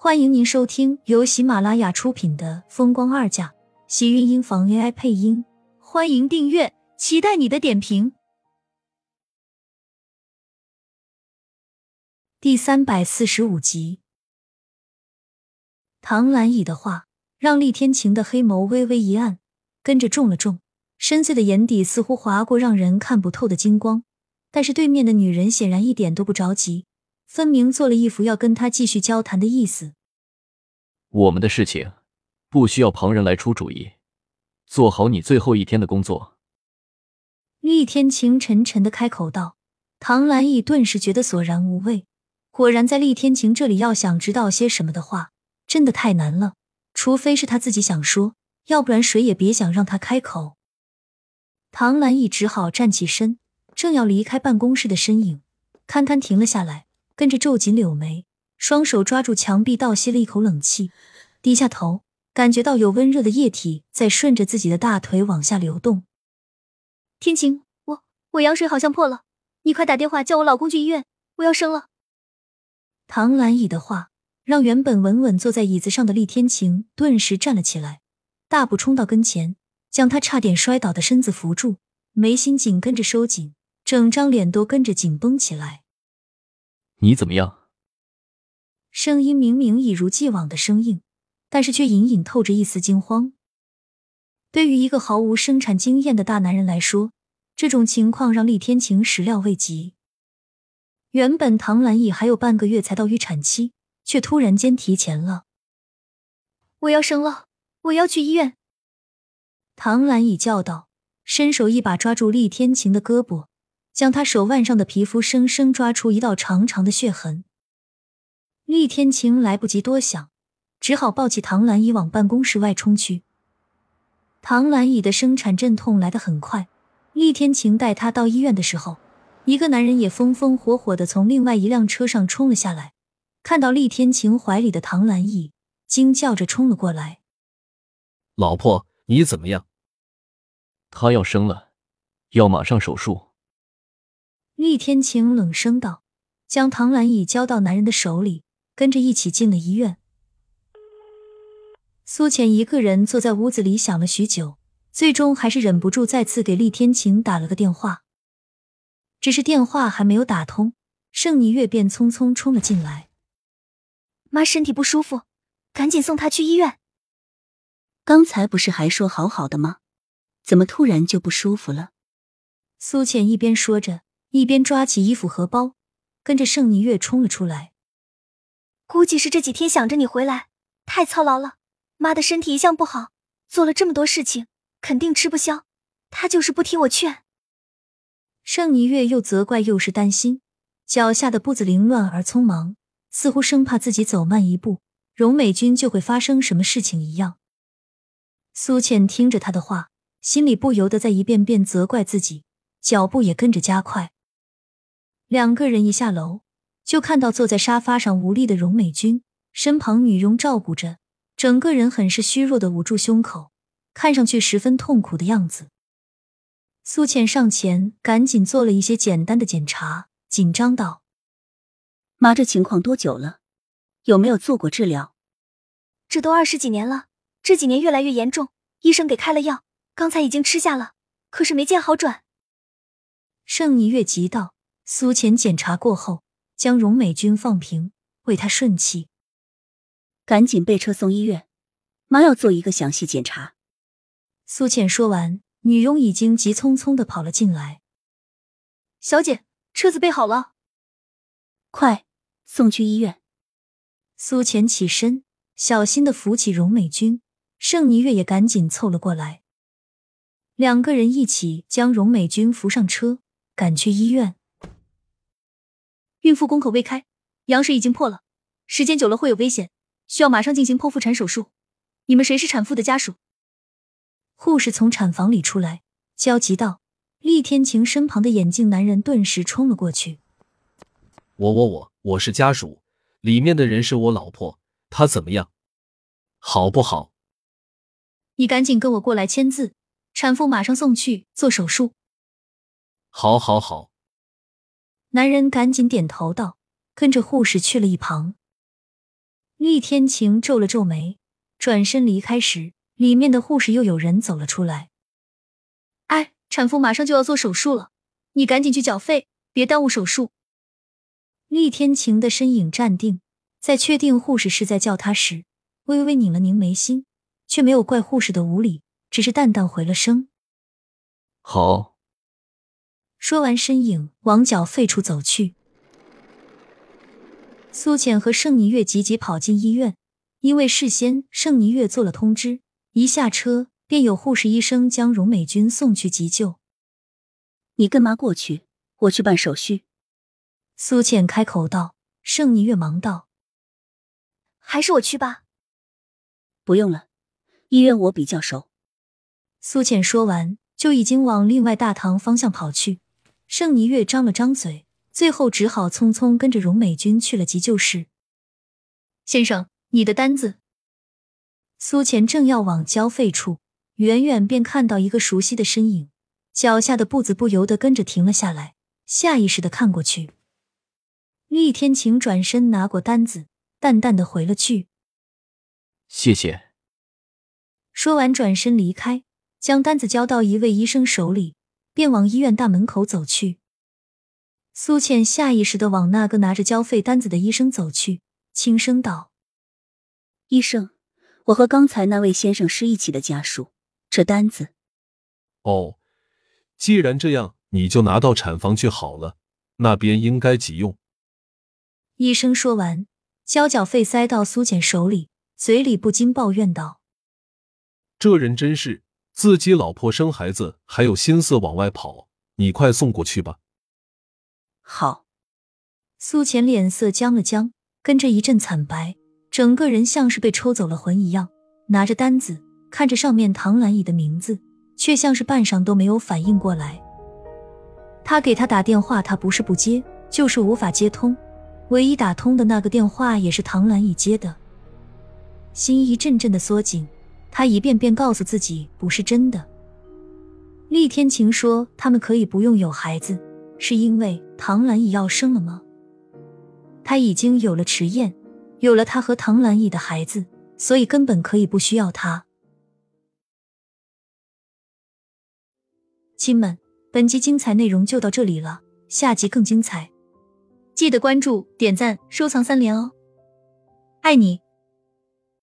欢迎您收听由喜马拉雅出品的《风光二嫁》，喜运音房 AI 配音。欢迎订阅，期待你的点评。第三百四十五集，唐兰乙的话让厉天晴的黑眸微微一暗，跟着重了重，深邃的眼底似乎划过让人看不透的金光。但是对面的女人显然一点都不着急。分明做了一副要跟他继续交谈的意思。我们的事情不需要旁人来出主意，做好你最后一天的工作。厉天晴沉沉的开口道。唐兰义顿时觉得索然无味。果然，在厉天晴这里，要想知道些什么的话，真的太难了。除非是他自己想说，要不然谁也别想让他开口。唐兰义只好站起身，正要离开办公室的身影，堪堪停了下来。跟着皱紧柳眉，双手抓住墙壁，倒吸了一口冷气，低下头，感觉到有温热的液体在顺着自己的大腿往下流动。天晴，我我羊水好像破了，你快打电话叫我老公去医院，我要生了。唐兰乙的话让原本稳稳坐在椅子上的厉天晴顿时站了起来，大步冲到跟前，将他差点摔倒的身子扶住，眉心紧跟着收紧，整张脸都跟着紧绷起来。你怎么样？声音明明一如既往的生硬，但是却隐隐透着一丝惊慌。对于一个毫无生产经验的大男人来说，这种情况让厉天晴始料未及。原本唐兰已还有半个月才到预产期，却突然间提前了。我要生了，我要去医院！唐兰已叫道，伸手一把抓住厉天晴的胳膊。将他手腕上的皮肤生生抓出一道长长的血痕。厉天晴来不及多想，只好抱起唐兰乙往办公室外冲去。唐兰乙的生产阵痛来得很快，厉天晴带他到医院的时候，一个男人也风风火火的从另外一辆车上冲了下来，看到厉天晴怀里的唐兰乙，惊叫着冲了过来：“老婆，你怎么样？”“他要生了，要马上手术。”厉天晴冷声道，将唐兰已交到男人的手里，跟着一起进了医院。苏浅一个人坐在屋子里想了许久，最终还是忍不住再次给厉天晴打了个电话。只是电话还没有打通，盛霓月便匆匆冲了进来：“妈身体不舒服，赶紧送她去医院。”刚才不是还说好好的吗？怎么突然就不舒服了？苏浅一边说着。一边抓起衣服和包，跟着盛霓月冲了出来。估计是这几天想着你回来，太操劳了。妈的身体一向不好，做了这么多事情，肯定吃不消。她就是不听我劝。盛霓月又责怪又是担心，脚下的步子凌乱而匆忙，似乎生怕自己走慢一步，荣美君就会发生什么事情一样。苏倩听着他的话，心里不由得在一遍遍责怪自己，脚步也跟着加快。两个人一下楼，就看到坐在沙发上无力的荣美君，身旁女佣照顾着，整个人很是虚弱的捂住胸口，看上去十分痛苦的样子。苏浅上前，赶紧做了一些简单的检查，紧张道：“妈，这情况多久了？有没有做过治疗？”“这都二十几年了，这几年越来越严重，医生给开了药，刚才已经吃下了，可是没见好转。”盛一月急道。苏浅检查过后，将荣美君放平，为她顺气。赶紧备车送医院，妈要做一个详细检查。苏浅说完，女佣已经急匆匆的跑了进来。小姐，车子备好了，快送去医院。苏浅起身，小心的扶起荣美君，盛霓月也赶紧凑了过来，两个人一起将荣美君扶上车，赶去医院。孕妇宫口未开，羊水已经破了，时间久了会有危险，需要马上进行剖腹产手术。你们谁是产妇的家属？护士从产房里出来，焦急道。厉天晴身旁的眼镜男人顿时冲了过去。我我我我是家属，里面的人是我老婆，她怎么样？好不好？你赶紧跟我过来签字，产妇马上送去做手术。好，好，好。男人赶紧点头道，跟着护士去了一旁。厉天晴皱了皱眉，转身离开时，里面的护士又有人走了出来。哎，产妇马上就要做手术了，你赶紧去缴费，别耽误手术。厉天晴的身影站定，在确定护士是在叫他时，微微拧了拧眉心，却没有怪护士的无礼，只是淡淡回了声：“好。”说完，身影往缴费处走去。苏浅和盛霓月急急跑进医院，因为事先盛霓月做了通知，一下车便有护士医生将荣美君送去急救。你跟妈过去，我去办手续。苏浅开口道。盛霓月忙道：“还是我去吧。”不用了，医院我比较熟。苏浅说完，就已经往另外大堂方向跑去。盛霓月张了张嘴。最后只好匆匆跟着荣美君去了急救室。先生，你的单子。苏浅正要往交费处，远远便看到一个熟悉的身影，脚下的步子不由得跟着停了下来，下意识的看过去。厉天晴转身拿过单子，淡淡的回了句：“谢谢。”说完转身离开，将单子交到一位医生手里，便往医院大门口走去。苏倩下意识的往那个拿着交费单子的医生走去，轻声道：“医生，我和刚才那位先生是一起的家属，这单子……哦，既然这样，你就拿到产房去好了，那边应该急用。”医生说完，交缴费塞到苏浅手里，嘴里不禁抱怨道：“这人真是自己老婆生孩子还有心思往外跑，你快送过去吧。”好，苏浅脸色僵了僵，跟着一阵惨白，整个人像是被抽走了魂一样，拿着单子，看着上面唐兰乙的名字，却像是半晌都没有反应过来。他给他打电话，他不是不接，就是无法接通。唯一打通的那个电话也是唐兰乙接的，心一阵阵的缩紧，他一遍遍告诉自己不是真的。厉天晴说他们可以不用有孩子。是因为唐兰乙要生了吗？他已经有了迟燕，有了他和唐兰乙的孩子，所以根本可以不需要他。亲们，本集精彩内容就到这里了，下集更精彩，记得关注、点赞、收藏三连哦！爱你。